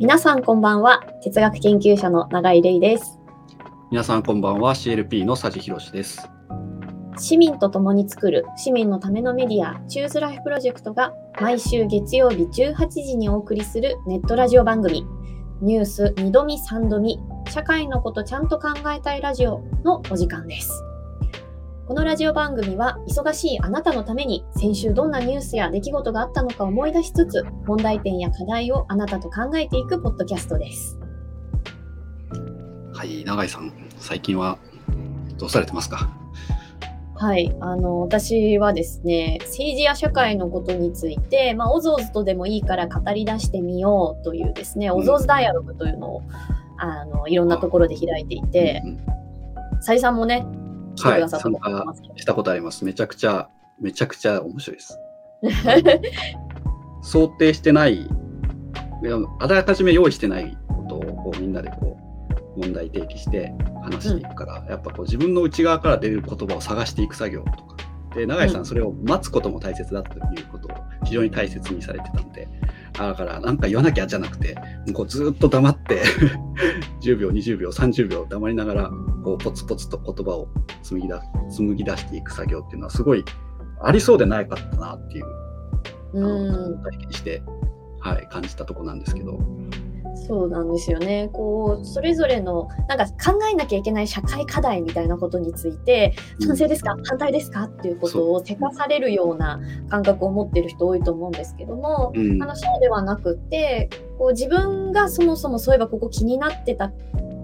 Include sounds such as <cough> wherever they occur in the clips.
皆さんこんばんは。哲学研究者の永井玲です。皆さんこんばんは CLP の佐治博です。市民と共に作る市民のためのメディア、チューズライフプロジェクトが毎週月曜日18時にお送りするネットラジオ番組、ニュース2度見3度見、社会のことちゃんと考えたいラジオのお時間です。このラジオ番組は忙しいあなたのために先週どんなニュースや出来事があったのか思い出しつつ問題点や課題をあなたと考えていくポッドキャストです。はい、永井さん、最近はどうされてますか？はい、あの私はですね政治や社会のことについて、まあ、おぞおずとでもいいから語り出してみようというですね、ん。おぞおずダイアログというのをあのいろんなところで開いていてさりさんもね来てはい、くださった参と思いますけど、加したことあります。めちゃくちゃ、めちゃくちゃ面白いです。<laughs> 想定してない、あらかじめ用意してないことをこうみんなでこう問題提起して話していくから、やっぱこう自分の内側から出る言葉を探していく作業とか。で、永井さうんん、それを待つことも大切だということを非常に大切にされてたんで、あだからなんか言わなきゃじゃなくて、こうずーっと黙って10秒、<laughs> 20秒、30秒黙りながら、こうポツポツと言葉を紡ぎ出紡ぎ出していく作業っていうのはすごいありそうでないかったなっていう、体験して、はい、感じたとこなんですけど、そうなんですよね。こうそれぞれのなんか考えなきゃいけない社会課題みたいなことについて賛成ですか、反対ですか？っていうことを手かされるような感覚を持ってる人多いと思うんですけども、うん。あのそうではなくってこう自分がそもそもそういえばここ気になってた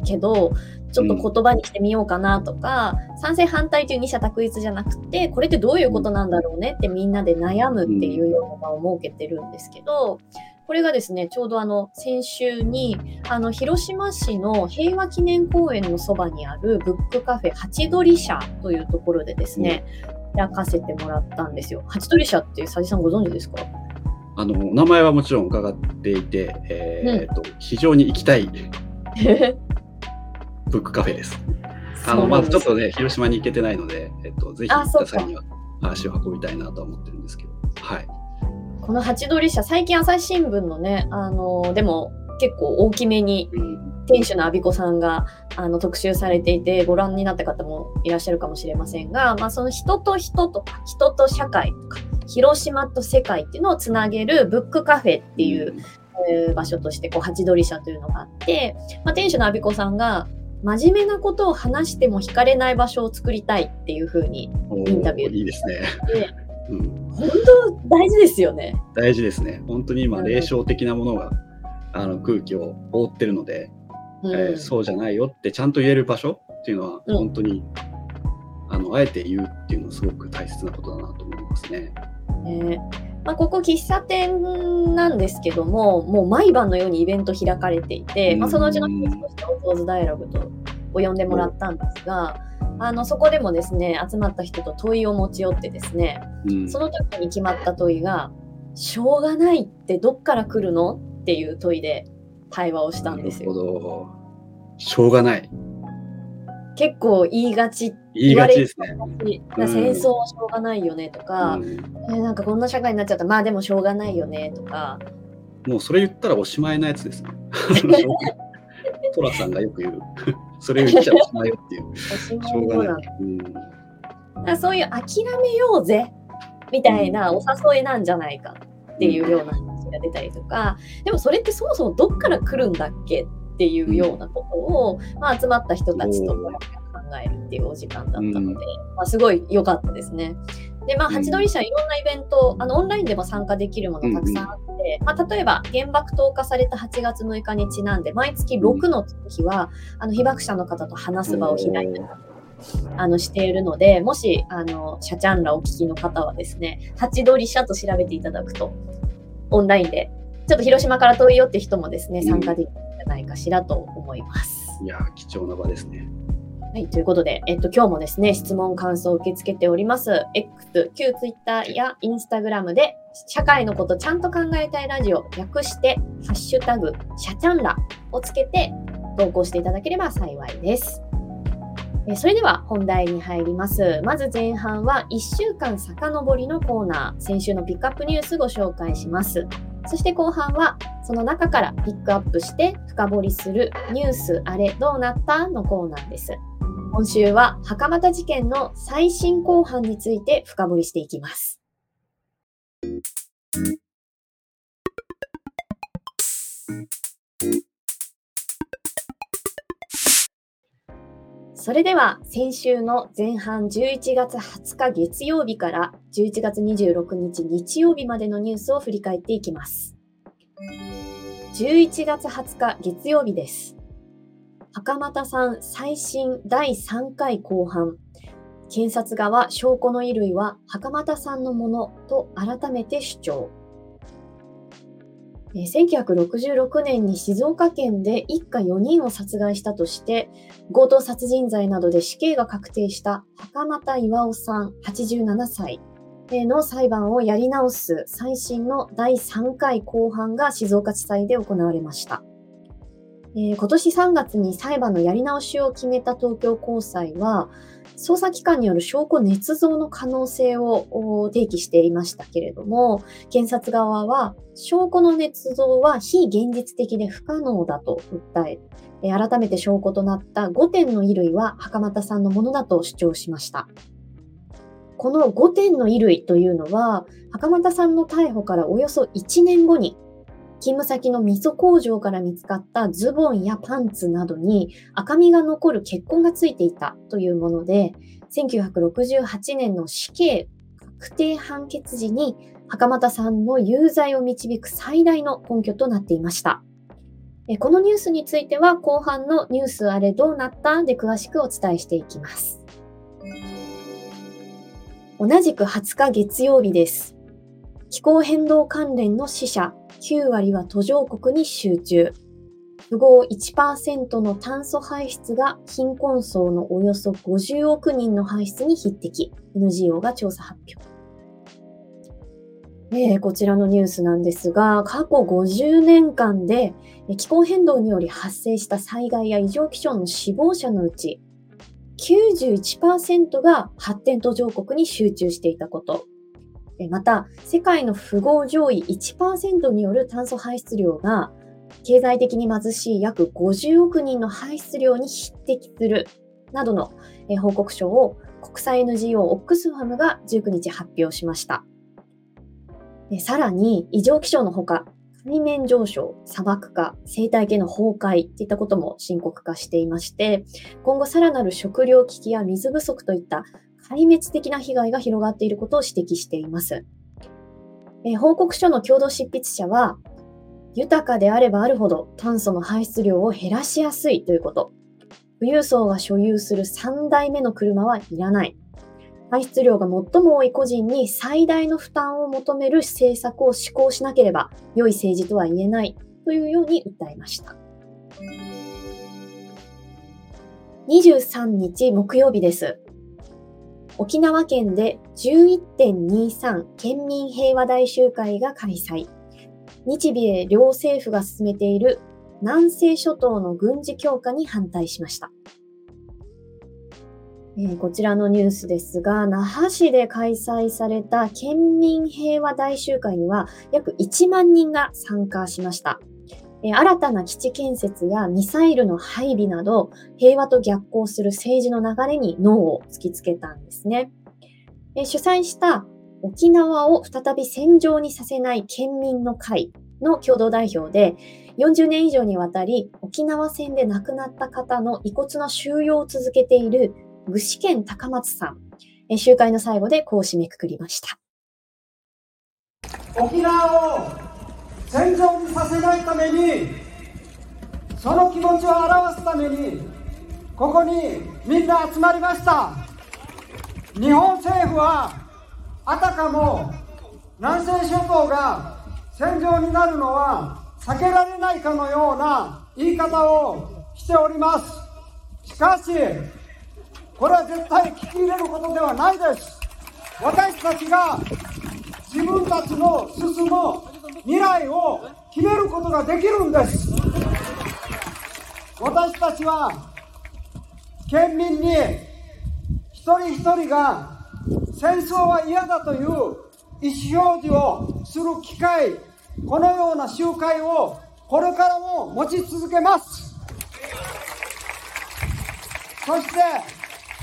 けどちょっと言葉にしてみようかなとか、賛成反対という二者択一じゃなくてこれってどういうことなんだろうねってみんなで悩むっていうような場を設けてるんですけど。これがですねちょうどあの先週にあの広島市の平和記念公園のそばにあるブックカフェハチドリ社というところでですね、開かせてもらったんですよ。ハチドリ社って佐治さんご存知ですか？あのお名前はもちろん伺っていて、えーと非常に行きたい <laughs> ブックカフェです。あのまずちょっとね、広島に行けてないので、えっと、ぜひ行っあそうかた際には足を運びたいなとは思ってるんですけど、はい。このハチドリ社、最近朝日新聞のね、あのでも結構大きめにうん店主の阿比子さんがあの特集されていて、ご覧になった方もいらっしゃるかもしれませんが、まあ、その人と人とか、人と社会とか、広島と世界っていうのをつなげるブックカフェっていう、えー場所として、こう、ハチドリ社というのがあって、まあ、店主の阿比子さんが、真面目なことを話しても惹かれない場所を作りたいっていうふうに、おインタビューいいですね。でうん本当大事ですよね。大事ですね。本当に今、うん霊障的なものが、あの空気を覆ってるので、うんえーそうじゃないよってちゃんと言える場所っていうのは、うん本当に、あのあえて言うっていうのはすごく大切なことだなと思いますね。ねまあ、ここ喫茶店なんですけどももう毎晩のようにイベント開かれていて、まあ、そのうちの一つとしてオゾーズダイアログとを呼んでもらったんですが、あのそこでもですね集まった人と問いを持ち寄ってですねうんその時に決まった問いが「しょうがないってどっから来るの?」っていう問いで対話をしたんですよ。なるほど。しょうがない。結構言いがち言いがちですね。戦争はしょうがないよねとか、うんえーなんかこんな社会になっちゃったまあでもしょうがないよねとかもうそれ言ったらおしまいなやつですね。<laughs> トラさんがよく言う。<laughs> それ言っちゃおしまいよっていう。おしょいうがない。うんそういう諦めようぜみたいなお誘いなんじゃないかっていうような話が出たりとか、でもそれってそもそもどっから来るんだっけっていうようなことを、まあ、集まった人たちと考えるっていうお時間だったので、うんまあ、すごい良かったですね。で、まあ、うん。ハチドリ社いろんなイベント、あのオンラインでも参加できるものたくさんあって、まあ、例えば原爆投下された8月6日にちなんで、毎月6の日は、あの被爆者の方と話す場を開いたりあのしているので、もし、あの、シャチャンラお聞きの方はですね、ハチドリ社と調べていただくと、オンラインで、ちょっと広島から遠いよって人もですね、参加できるんじゃないかしらと思います。いやー、貴重な場ですね。はい、ということで、えっと、今日もですね、質問、感想を受け付けております。X、旧 Twitter や Instagram で、社会のことちゃんと考えたいラジオ、略して、ハッシュタグ、シャチャンラをつけて投稿していただければ幸いです。えそれでは本題に入ります。まず前半は1週間遡りのコーナー、先週のピックアップニュースご紹介します。そして後半はその中からピックアップして深掘りするニュースあれどうなった？のコーナーです。今週は袴田事件の最新後半について深掘りしていきます。それでは先週の前半11月20日月曜日から11月26日日曜日までのニュースを振り返っていきます。11月20日月曜日です。袴田さん最新第3回公判。検察側証拠の衣類は袴田さんのものと改めて主張。1966年に静岡県で一家4人を殺害したとして、強盗殺人罪などで死刑が確定した袴田巌さん87歳の裁判をやり直す最新の第3回公判が静岡地裁で行われました。えー、今年3月に裁判のやり直しを決めた東京高裁は、捜査機関による証拠捏造の可能性を提起していましたけれども、検察側は証拠の捏造は非現実的で不可能だと訴え、改めて証拠となった5点の衣類は袴田さんのものだと主張しました。この5点の衣類というのは、袴田さんの逮捕からおよそ1年後に勤務先の味噌工場から見つかったズボンやパンツなどに赤みが残る血痕がついていたというもので、1968年の死刑確定判決時に袴田さんの有罪を導く最大の根拠となっていました。このニュースについては後半のニュースあれどうなったで詳しくお伝えしていきます。同じく20日月曜日です。気候変動関連の死者9割は途上国に集中。富豪1%の炭素排出が貧困層のおよそ50億人の排出に匹敵。NGO が調査発表。えー、こちらのニュースなんですが、過去50年間で気候変動により発生した災害や異常気象の死亡者のうち、91%が発展途上国に集中していたこと。また、世界の富豪上位1%による炭素排出量が、経済的に貧しい約50億人の排出量に匹敵するなどの報告書を国際 NGO オックスファムが19日発表しました。さらに、異常気象のほか、海面上昇、砂漠化、生態系の崩壊といったことも深刻化していまして、今後さらなる食糧危機や水不足といった壊滅的な被害が広がっていることを指摘しています。え、報告書の共同執筆者は、豊かであればあるほど炭素の排出量を減らしやすいということ。富裕層が所有する3代目の車はいらない。排出量が最も多い個人に最大の負担を求める政策を施行しなければ良い政治とは言えないというように訴えました。23日木曜日です。沖縄県で11.23県民平和大集会が開催。日米両政府が進めている南西諸島の軍事強化に反対しました。えー、こちらのニュースですが、那覇市で開催された県民平和大集会には約1万人が参加しました。新たな基地建設やミサイルの配備など、平和と逆行する政治の流れに脳を突きつけたんですね。主催した沖縄を再び戦場にさせない県民の会の共同代表で、40年以上にわたり沖縄戦で亡くなった方の遺骨の収容を続けている具志堅高松さん、集会の最後でこう締めくくりました。沖縄を戦場にさせないためにその気持ちを表すためにここにみんな集まりました。日本政府はあたかも南西諸島が戦場になるのは避けられないかのような言い方をしております。しかしこれは絶対聞き入れることではないです。私たちが自分たちの進む未来を決めることができるんです。私たちは県民に一人一人が戦争は嫌だという意思表示をする機会このような集会をこれからも持ち続けます。そして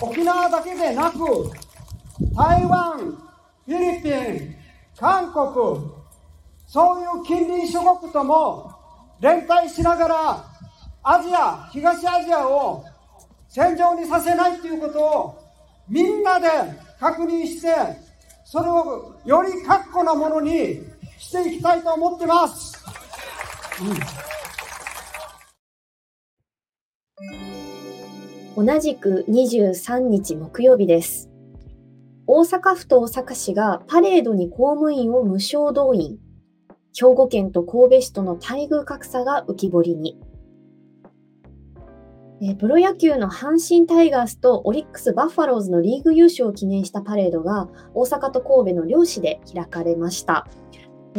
沖縄だけでなく台湾フィリピン韓国そういう近隣諸国とも連帯しながらアジア東アジアを戦場にさせないということをみんなで確認してそれをより確固なものにしていきたいと思ってます。うん、同じく23日木曜日です。大阪府と大阪市がパレードに公務員を無償動員。兵庫県と神戸市との待遇格差が浮き彫りに。プロ野球の阪神タイガースとオリックス・バッファローズのリーグ優勝を記念したパレードが大阪と神戸の両市で開かれました。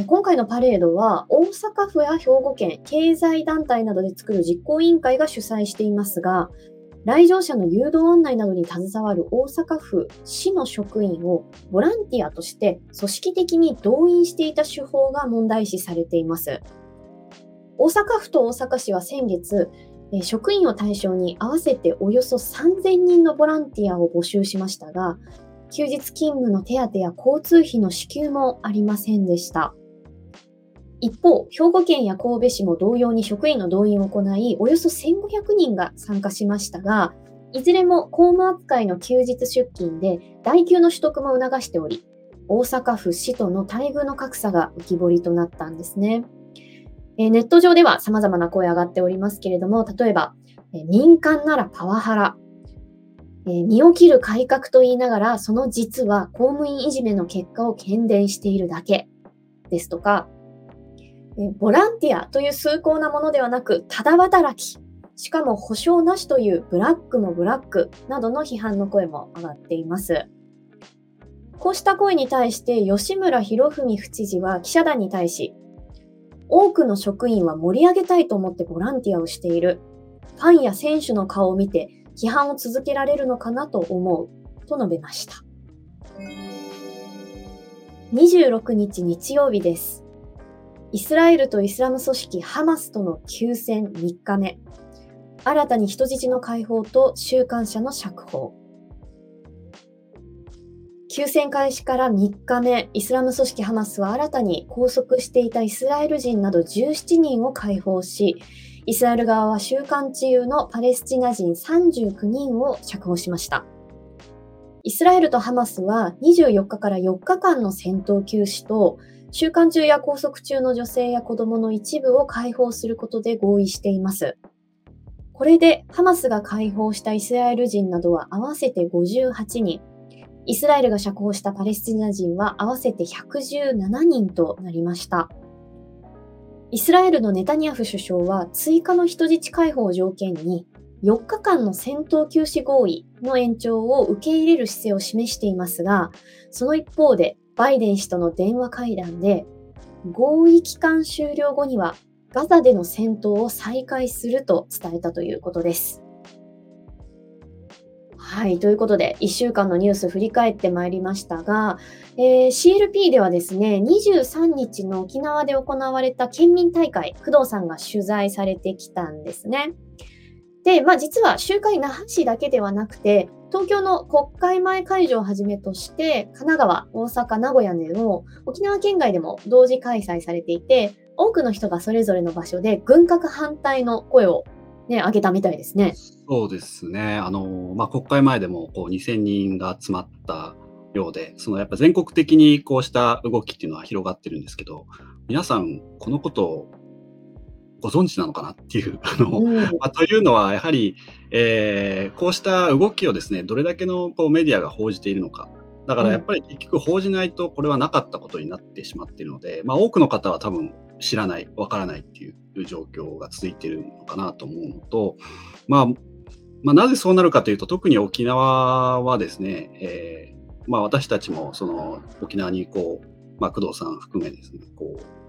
今回のパレードは大阪府や兵庫県経済団体などで作る実行委員会が主催していますが来場者の誘導案内などに携わる大阪府市の職員をボランティアとして組織的に動員していた手法が問題視されています大阪府と大阪市は先月職員を対象に合わせておよそ3000人のボランティアを募集しましたが休日勤務の手当や交通費の支給もありませんでした。一方、兵庫県や神戸市も同様に職員の動員を行い、およそ1500人が参加しましたが、いずれも公務扱いの休日出勤で、代給の取得も促しており、大阪府市との待遇の格差が浮き彫りとなったんですね。えネット上では様々な声上がっておりますけれども、例えば、え民間ならパワハラ、え身を切る改革と言いながら、その実は公務員いじめの結果を喧伝しているだけですとか、ボランティアという崇高なものではなく、ただ働き、しかも保証なしというブラックもブラックなどの批判の声も上がっています。こうした声に対して吉村博文府知事は記者団に対し、多くの職員は盛り上げたいと思ってボランティアをしている。ファンや選手の顔を見て批判を続けられるのかなと思うと述べました。26日日曜日です。イスラエルとイスラム組織ハマスとの休戦3日目。新たに人質の解放と収監者の釈放。休戦開始から3日目、イスラム組織ハマスは新たに拘束していたイスラエル人など17人を解放し、イスラエル側は収監中のパレスチナ人39人を釈放しました。イスラエルとハマスは24日から4日間の戦闘休止と収監中や拘束中の女性や子供の一部を解放することで合意しています。これでハマスが解放したイスラエル人などは合わせて58人、イスラエルが釈放したパレスチナ人は合わせて117人となりました。イスラエルのネタニヤフ首相は追加の人質解放を条件に4日間の戦闘休止合意の延長を受け入れる姿勢を示していますが、その一方でバイデン氏との電話会談で、合意期間終了後にはガザでの戦闘を再開すると伝えたということです。はい。ということで、1週間のニュース振り返ってまいりましたが、えー、CLP ではですね、23日の沖縄で行われた県民大会、工藤さんが取材されてきたんですね。で、まあ実は集会那覇市だけではなくて、東京の国会前会場をはじめとして、神奈川、大阪、名古屋での沖縄県外でも同時開催されていて、多くの人がそれぞれの場所で軍拡反対の声を、ね、上げたみたいですね。そうですね。あの、まあ、国会前でもこう2000人が集まったようで、そのやっぱ全国的にこうした動きっていうのは広がってるんですけど、皆さんこのことをご存知なのかなっていう、あの、うん、まあ、というのは、やはり、えー、こうした動きをですね、どれだけのこうメディアが報じているのか。だからやっぱり結局報じないとこれはなかったことになってしまっているので、まあ、多くの方は多分知らない、わからないっていう状況が続いているのかなと思うのと、まあ、まあ、なぜそうなるかというと、特に沖縄はですね、えーまあ、私たちもその沖縄にこう、まあ、工藤さん含めですね、こう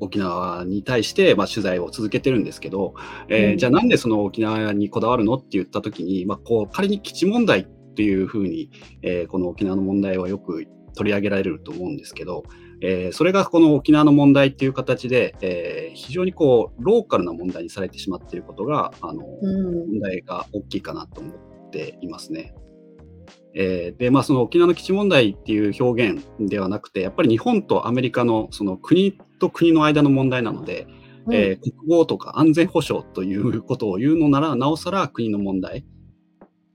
沖縄に対して、まあ、取材を続けてるんですけど、えー、じゃあなんでその沖縄にこだわるのって言った時に、まあ、こう仮に基地問題っていうふうに、えー、この沖縄の問題はよく取り上げられると思うんですけど、えー、それがこの沖縄の問題っていう形で、えー、非常にこうローカルな問題にされてしまっていることがあの、うん、問題が大きいかなと思っていますね。えー、でまあ、その沖縄の基地問題っていう表現ではなくてやっぱり日本とアメリカのその国と国の間の問題なので、うん、えー、国防とか安全保障ということを言うのならなおさら国の問題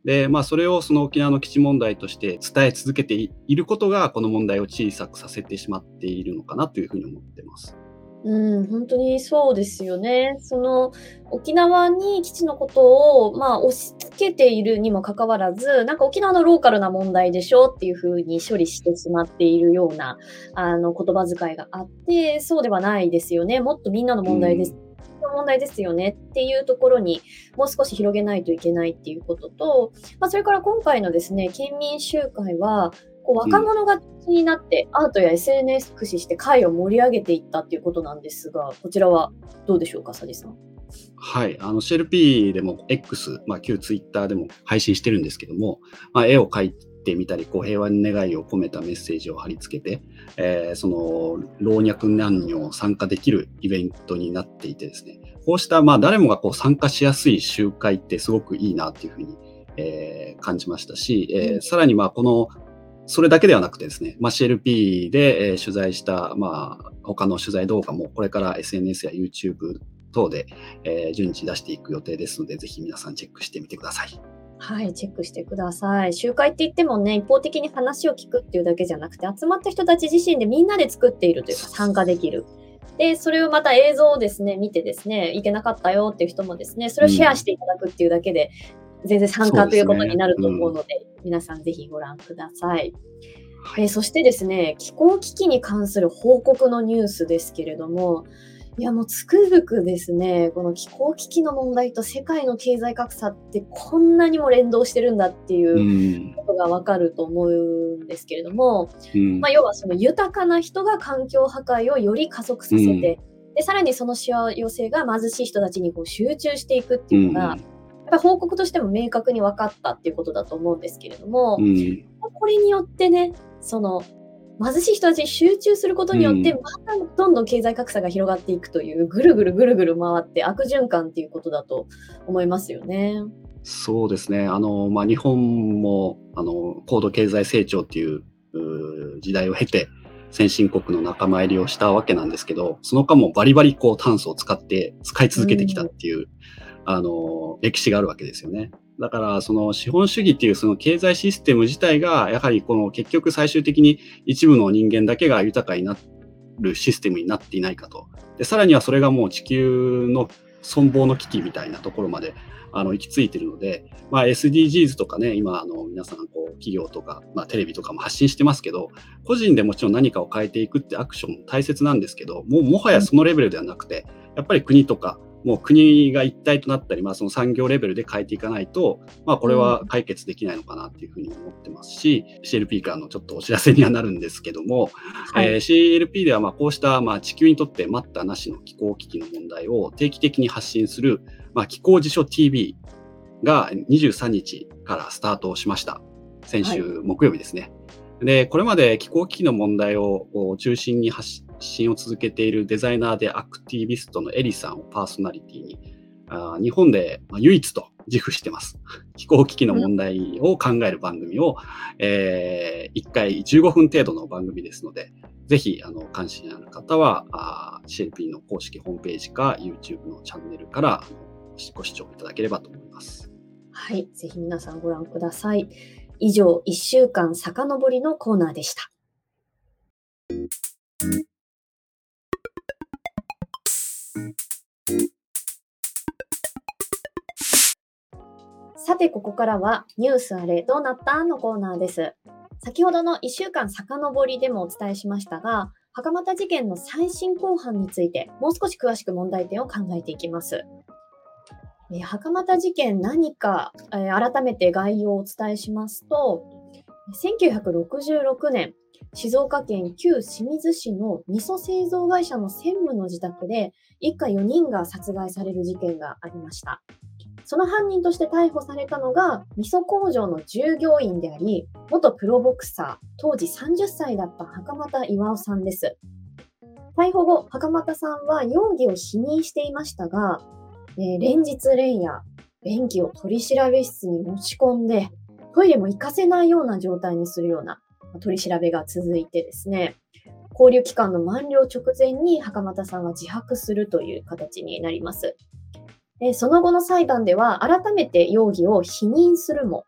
で、まあ、それをその沖縄の基地問題として伝え続けていることが、この問題を小さくさせてしまっているのかなというふうに思ってます。うん、本当にそうですよね。その沖縄に基地のことを、まあ、押し付けているにもかかわらず、なんか沖縄のローカルな問題でしょっていうふうに処理してしまっているようなあの言葉遣いがあって、そうではないですよね。もっとみんなの問題です。うん問題ですよねっていうところにもう少し広げないといけないっていうことと、まあ、それから今回のですね県民集会はこう若者が気になって、アートや SNS 駆使して会を盛り上げていったっていうことなんですがこちらはどうでしょうか佐治さん。はい、あの CLP でも X、まあ、旧 Twitter でも配信してるんですけども、まあ、絵を描いてみたり、こう平和に願いを込めたメッセージを貼り付けて、えー、その老若男女参加できるイベントになっていてですね、こうしたまあ誰もがこう参加しやすい集会ってすごくいいなっていうふうに、えー、感じましたし、えー、さらにまあこのそれだけではなくてですね、まあ、CLP で、えー、取材した、まあ、他の取材動画もこれから SNS や YouTube 等で、えー、順次出していく予定ですので、ぜひ皆さんチェックしてみてください。はい、チェックしてください。集会って言ってもね、一方的に話を聞くっていうだけじゃなくて、集まった人たち自身でみんなで作っているというか、参加できる。で、それをまた映像をですね、見てですね、いけなかったよっていう人もですね、それをシェアしていただくっていうだけで、全然参加ということになると思うので、でねうん、皆さんぜひご覧ください。えー、そしてですね、気候危機に関する報告のニュースですけれども、いやもうつくづくですね、この気候危機の問題と世界の経済格差ってこんなにも連動してるんだっていうことがわかると思うんですけれども、うん、まあ、要はその豊かな人が環境破壊をより加速させて、うん、でさらにそのしわ寄せが貧しい人たちにこう集中していくっていうのが、うん、ぱり報告としても明確に分かったっていうことだと思うんですけれども、これによってね、その貧しい人たちに集中することによって、またどんどん経済格差が広がっていくという、ぐるぐるぐるぐる回って悪循環っていうことだと思いますよね。そうですね。あの、まあ、日本も、あの、高度経済成長っていう時代を経て、先進国の仲間入りをしたわけなんですけど、その間もバリバリこう炭素を使って使い続けてきたっていう、うん、あの、歴史があるわけですよね。だから、その資本主義っていうその経済システム自体が、やはりこの結局最終的に一部の人間だけが豊かになるシステムになっていないかと。で、さらにはそれがもう地球の存亡の危機みたいなところまであの行き着いているので、まあ、SDGs とかね、今、あの皆さんこう企業とか、まあ、テレビとかも発信してますけど、個人でもちろん何かを変えていくってアクションも大切なんですけど、もうもはやそのレベルではなくて、やっぱり国とかもう国が一体となったり、まあ、その産業レベルで変えていかないと、まあ、これは解決できないのかなっていうふうに思ってますし、うん、CLP からのちょっとお知らせにはなるんですけども、はい、えー、CLP ではまあこうしたまあ地球にとって待ったなしの気候危機の問題を定期的に発信する、まあ、気候辞書 TV が23日からスタートしました。先週木曜日ですね。はい、で、これまで気候危機の問題を中心に発信を続けているデザイナーでアクティビストのエリさんをパーソナリティに、あ日本で唯一と自負してます。<laughs> 気候危機の問題を考える番組を、えー、1回15分程度の番組ですので、ぜひあの関心ある方はあ CLP の公式ホームページか YouTube のチャンネルからご視聴いただければと思います。はい、ぜひ皆さんご覧ください。以上、1週間遡りのコーナーでした。さて、ここからはニュースあれどうなった？のコーナーです。先ほどの1週間遡りでもお伝えしましたが、袴田事件の最新公判について、もう少し詳しく問題点を考えていきます。え袴田事件何か、えー、改めて概要をお伝えしますと、1966年、静岡県旧清水市の味噌製造会社の専務の自宅で一家4人が殺害される事件がありました。その犯人として逮捕されたのが、味噌工場の従業員であり、元プロボクサー、当時30歳だった袴田巌さんです。逮捕後、袴田さんは容疑を否認していましたが、えー、連日連夜、便器を取り調べ室に持ち込んで、トイレも行かせないような状態にするような取り調べが続いてですね、交留期間の満了直前に袴田さんは自白するという形になります。その後の裁判では改めて容疑を否認するも、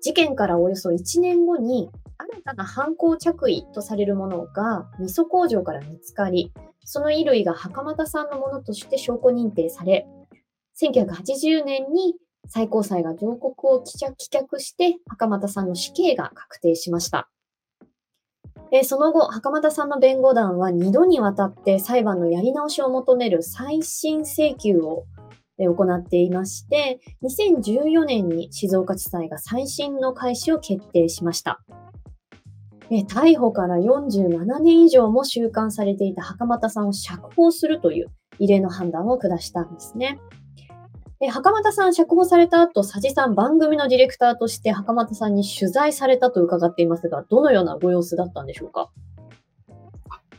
事件からおよそ1年後に新たな犯行着衣とされるものが味噌工場から見つかり、その衣類が袴田さんのものとして証拠認定され、1980年に最高裁が上告を棄却して、袴田さんの死刑が確定しました。えその後、袴田さんの弁護団は2度にわたって裁判のやり直しを求める再審請求を行っていまして、2014年に静岡地裁が再審の開始を決定しました。逮捕から47年以上も収監されていた袴田さんを釈放するという異例の判断を下したんですね。で袴田さん釈放された後、佐治さん番組のディレクターとして袴田さんに取材されたと伺っていますが、どのようなご様子だったんでしょうか？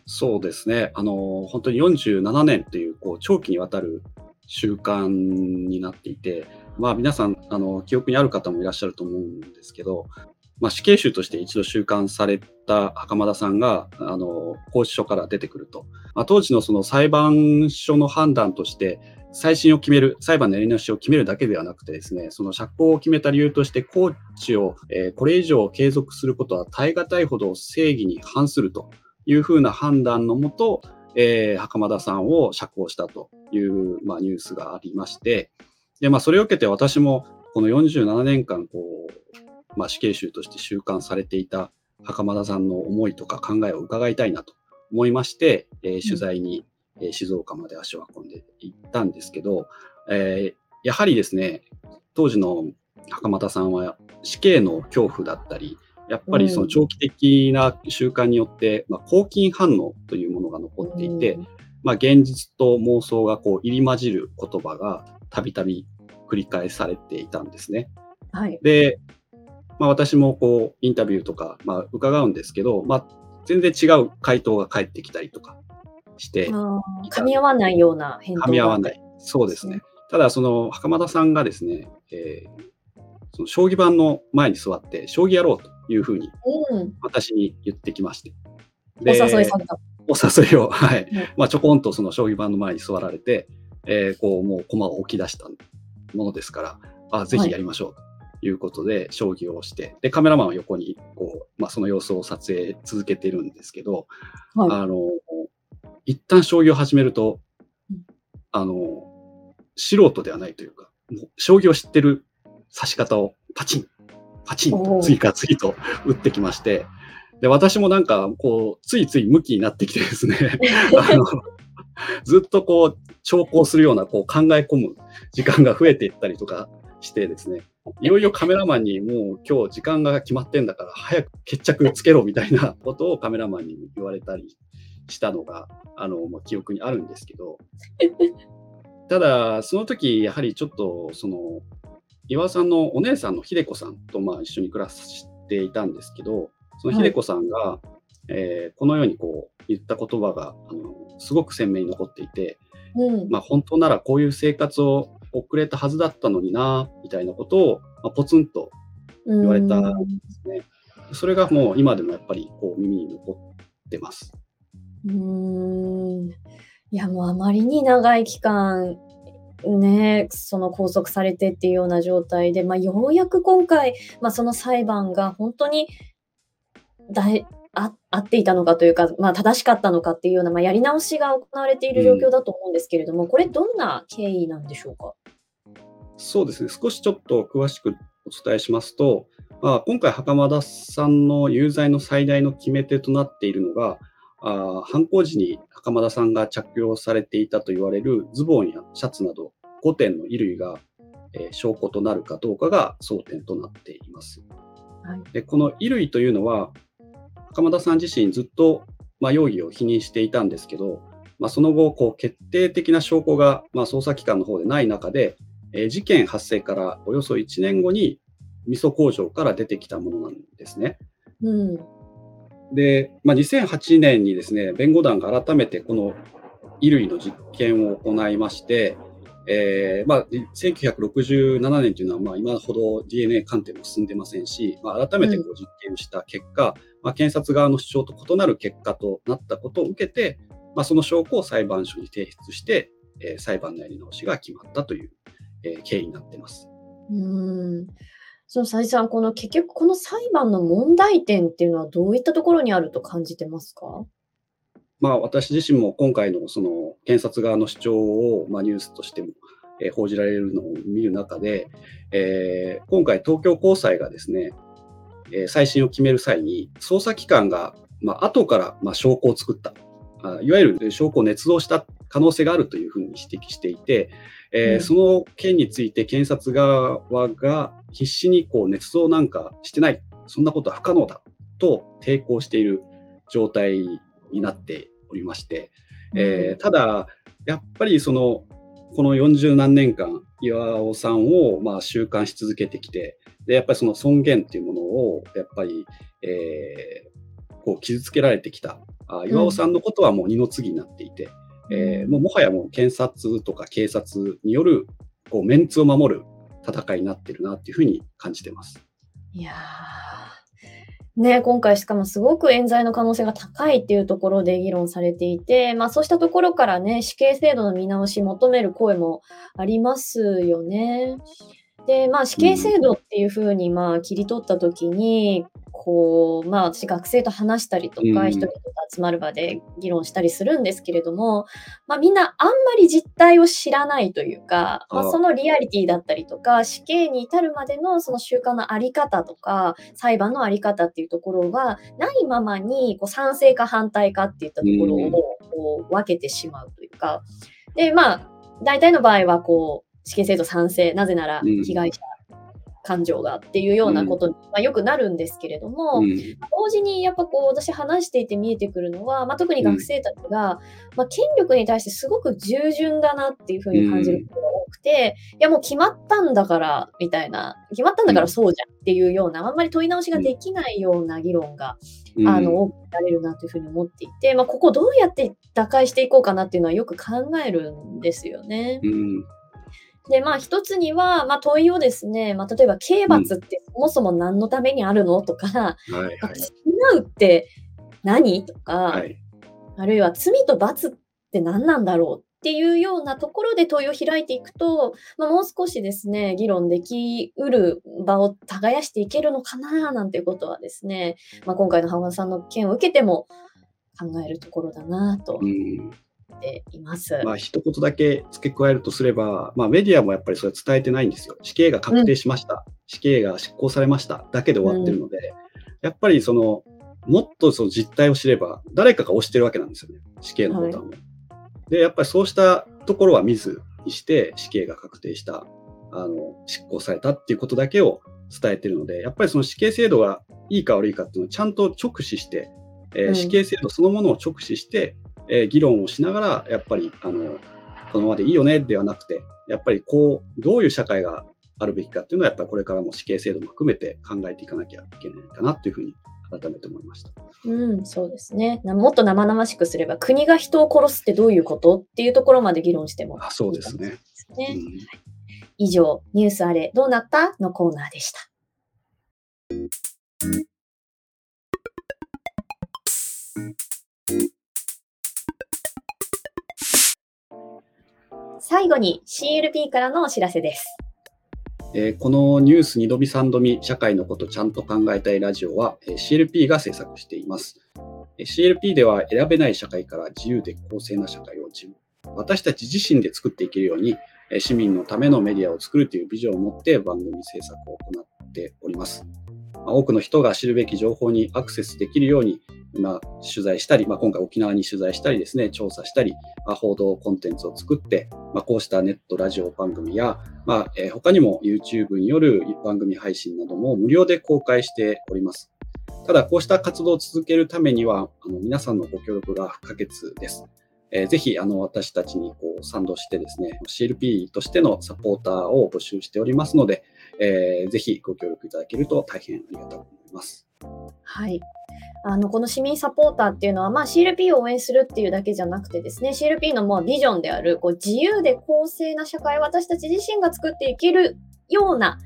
そうですね。あの、本当に47年という、こう、長期にわたる習慣になっていて、まあ皆さん、あの、記憶にある方もいらっしゃると思うんですけど、まあ死刑囚として一度収監された袴田さんが、あの、拘置所から出てくると。まあ、当時のその裁判所の判断として、再審を決める、裁判のやり直しを決めるだけではなくてですね、その釈放を決めた理由として、拘置を、えー、これ以上継続することは耐え難いほど正義に反するというふうな判断のもと、えー、袴田さんを釈放したという、まあ、ニュースがありまして、で、まあ、それを受けて私も、この47年間、こう、まあ、死刑囚として収監されていた袴田さんの思いとか考えを伺いたいなと思いまして、えー、取材に、えー、静岡まで足を運んでいったんですけど、えー、やはりですね、当時の袴田さんは死刑の恐怖だったり、やっぱりその長期的な習慣によって、まあ、抗菌反応というものが残っていて、まあ、現実と妄想がこう入り混じる言葉がたびたび繰り返されていたんですね。はい、で、まあ、私もこうインタビューとか、まあ、伺うんですけど、まあ、全然違う回答が返ってきたりとかして噛み合わないような返答噛み合わない。そうですね。ただ、その袴田さんがですね、えー、その将棋盤の前に座って、将棋やろうというふうに、私に言ってきまして。うん、お誘いされた。お誘いを、<laughs> はい。うん、まあ、ちょこんとその将棋盤の前に座られて、えー、こう、もう駒を置き出したものですから、あぜひやりましょうということで、はい、将棋をして、で、カメラマンは横に、こう、まあ、その様子を撮影続けてるんですけど、はい、あの、一旦将棋を始めると、あの、素人ではないというか、もう将棋を知ってる指し方をパチン、パチンと次から次と打ってきまして、で、私もなんか、こう、ついつい向きになってきてですね、<laughs> あの、ずっとこう、長考するような、こう、考え込む時間が増えていったりとかしてですね、いよいよカメラマンにもう今日時間が決まってんだから早く決着つけろみたいなことをカメラマンに言われたりしたのが、あの、まあ、記憶にあるんですけど、<laughs> ただ、その時、やはりちょっと、その、岩さんのお姉さんの秀子さんとまあ一緒に暮らしていたんですけど、その秀子さんが、はい、えー、このようにこう言った言葉があのすごく鮮明に残っていて、うん、まあ、本当ならこういう生活を送れたはずだったのになみたいなことを、まあ、ポツンと言われたんですね。それがもう今でもやっぱりこう耳に残ってます。うん。いやもうあまりに長い期間ね、その拘束されてっていうような状態で、まあ、ようやく今回、まあ、その裁判が本当に大あ合っていたのかというか、まあ、正しかったのかっていうような、まあ、やり直しが行われている状況だと思うんですけれども、うん、これ、どんな経緯なんでしょうか？そうですね、少しちょっと詳しくお伝えしますと、まあ、今回、袴田さんの有罪の最大の決め手となっているのが、あ犯行時に袴田さんが着用されていたと言われるズボンやシャツなど5点の衣類が、えー、証拠となるかどうかが争点となっています。はい、でこの衣類というのは袴田さん自身ずっと、まあ、容疑を否認していたんですけど、まあ、その後こう決定的な証拠が、まあ、捜査機関の方でない中で、えー事件発生からおよそ1年後に味噌工場から出てきたものなんですね。うん。で、まあ、2008年にですね、弁護団が改めてこの衣類の実験を行いまして、えーまあ、1967年というのは、まあ、今ほど DNA 鑑定も進んでませんし、まあ、改めてこう実験をした結果、まあ、検察側の主張と異なる結果となったことを受けて、まあ、その証拠を裁判所に提出して、えー裁判のやり直しが決まったという、えー経緯になっています。うん。その佐治さん、この結局この裁判の問題点っていうのはどういったところにあると感じてますか？まあ、私自身も今回のその検察側の主張を、まあ、ニュースとしても、えー報じられるのを見る中で、えー今回、東京高裁がですね、えー再審を決める際に、捜査機関が、まあ後から、まあ、証拠を作った。あ、いわゆる証拠を捏造した可能性があるというふうに指摘していて、えーうん。その件について検察側が必死にこう捏造なんかしてない、そんなことは不可能だと抵抗している状態になっておりまして、えーただ、やっぱりそのこの40何年間、岩尾さんをまあ収監し続けてきて、でやっぱりその尊厳っていうものをやっぱり、えーこう傷つけられてきた。あ岩尾さんのことはもう二の次になっていて、えーもうもはやもう検察とか警察によるこうメンツを守る戦いになってるなっていうふうに感じてます。いやね、今回しかもすごく冤罪の可能性が高いっていうところで議論されていて、まあそうしたところからね、死刑制度の見直し求める声もありますよね。で、まあ死刑制度っていうふうにまあ切り取ったときに、こう、まあ私学生と話したりとか、人と集まる場で議論したりするんですけれども、まあみんなあんまり実態を知らないというか、まああそのリアリティだったりとか、死刑に至るまでのその習慣のあり方とか、裁判のあり方っていうところがないままに、こう賛成か反対かっていったところうん。をこう分けてしまうというか、で、まあ、大体の場合は、こう、死刑制度賛成、なぜならうん。被害者感情がっていうようなことに、まあ、よくなるんですけれども、うん。同時にやっぱこう私話していて見えてくるのは、まあ、特に学生たちが、まあ、権力に対してすごく従順だなっていうふうに感じることが多くて、いやもう決まったんだからみたいな決まったんだからそうじゃんっていうような、あんまり問い直しができないような議論が、うん。あの多く見られるなというふうに思っていて、まあ、ここどうやって打開していこうかなっていうのはよく考えるんですよね。うんで、まあ一つには、まあ問いをですね、まあ例えば刑罰ってそもそも何のためにあるのとか、はいはい。償うって何とか、はい。あるいは罪と罰って何なんだろうっていうようなところで問いを開いていくと、まあ、もう少しですね、議論できうる場を耕していけるのかななんていうことはですね、まあ、今回の浜田さんの件を受けても考えるところだなと。思うんっています。まあ一言だけ付け加えるとすれば、まあ、メディアもやっぱりそれ伝えてないんですよ。死刑が確定しました、死刑が執行されました。だけで終わってるので、やっぱりそのもっとその実態を知れば、誰かが押してるわけなんですよね、死刑のボタンを。で、やっぱりそうしたところは見ずにして、死刑が確定した、あの執行されたっていうことだけを伝えてるので、やっぱりその死刑制度がいいか悪いかっていうのをちゃんと直視して、えーうん。死刑制度そのものを直視して、えー議論をしながら、やっぱりあのこのままでいいよねではなくて、やっぱりこう、どういう社会があるべきかっていうのは、やっぱりこれからも死刑制度も含めて考えていかなきゃいけないかなというふうに改めて思いました。うん、そうですね。なもっと生々しくすれば、国が人を殺すってどういうことっていうところまで議論してもあそうですね。いいかもしれないですね。うん以上、ニュースあれどうなったのコーナーでした。最後に CLP からのお知らせです。えーこのニュース2度見3度見社会のことちゃんと考えたいラジオは、えー CLP が制作しています。えー CLP では選べない社会から自由で公正な社会を自私たち自身で作っていけるように、えー市民のためのメディアを作るというビジョンを持って番組制作を行っております。まあ多くの人が知るべき情報にアクセスできるように、まあ、取材したり、まあ、今回沖縄に取材したりですね、調査したり、まあ、報道コンテンツを作って、まあ、こうしたネットラジオ番組や、まあえー他にも YouTube による番組配信なども無料で公開しております。ただ、こうした活動を続けるためには、あの皆さんのご協力が不可欠です。えーぜひあの私たちにこう賛同してですね、CLP としてのサポーターを募集しておりますので、えーぜひご協力いただけると大変ありがたく思います。はい。あの、この市民サポーターっていうのは、まあ CLP を応援するっていうだけじゃなくてですね、CLP のもうビジョンである、こう自由で公正な社会を私たち自身が作っていけるような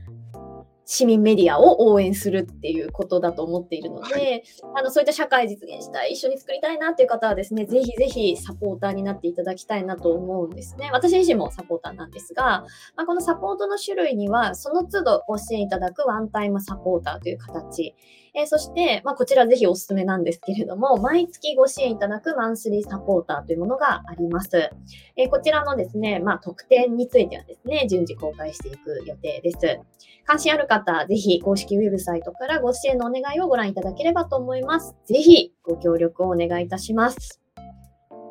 市民メディアを応援するっていうことだと思っているので、はあのそういった社会実現したい、一緒に作りたいなっていう方はですね、ぜひぜひサポーターになっていただきたいなと思うんですね。私自身もサポーターなんですが、まあ、このサポートの種類には、その都度ご支援いただくワンタイムサポーターという形、えーそして、まあ、こちらぜひおすすめなんですけれども、毎月ご支援いただくマンスリーサポーターというものがあります。えーこちらのですね、まあ、特典についてはですね、順次公開していく予定です。関心ある方、ぜひ公式ウェブサイトからご支援のお願いをご覧いただければと思います。ぜひご協力をお願いいたします。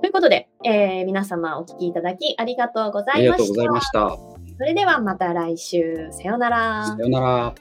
ということで、えー皆様お聞きいただきありがとうござありがとうごいました。ざいました。それではまた来週。さようならさ。ようなら。